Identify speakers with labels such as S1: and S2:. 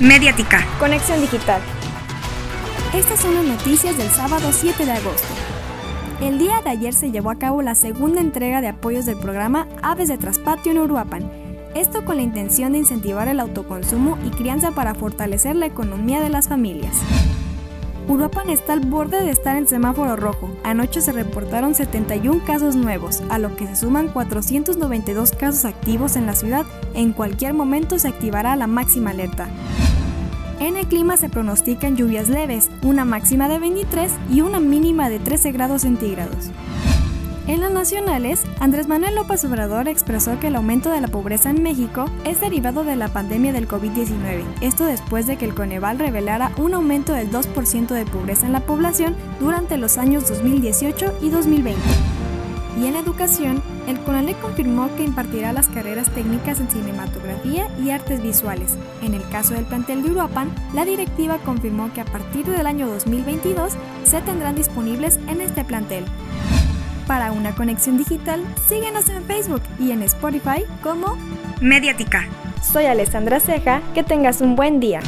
S1: Mediática.
S2: Conexión Digital.
S3: Estas son las noticias del sábado 7 de agosto. El día de ayer se llevó a cabo la segunda entrega de apoyos del programa Aves de Traspatio en Uruapan. Esto con la intención de incentivar el autoconsumo y crianza para fortalecer la economía de las familias. Uruapan está al borde de estar en semáforo rojo. Anoche se reportaron 71 casos nuevos, a lo que se suman 492 casos activos en la ciudad. En cualquier momento se activará la máxima alerta. En el clima se pronostican lluvias leves, una máxima de 23 y una mínima de 13 grados centígrados. En las nacionales, Andrés Manuel López Obrador expresó que el aumento de la pobreza en México es derivado de la pandemia del COVID-19. Esto después de que el Coneval revelara un aumento del 2% de pobreza en la población durante los años 2018 y 2020. Y en educación, el CONALE confirmó que impartirá las carreras técnicas en cinematografía y artes visuales. En el caso del plantel de Uruapan, la directiva confirmó que a partir del año 2022 se tendrán disponibles en este plantel. Para una conexión digital, síguenos en Facebook y en Spotify como
S1: Mediática.
S2: Soy Alessandra Ceja, que tengas un buen día.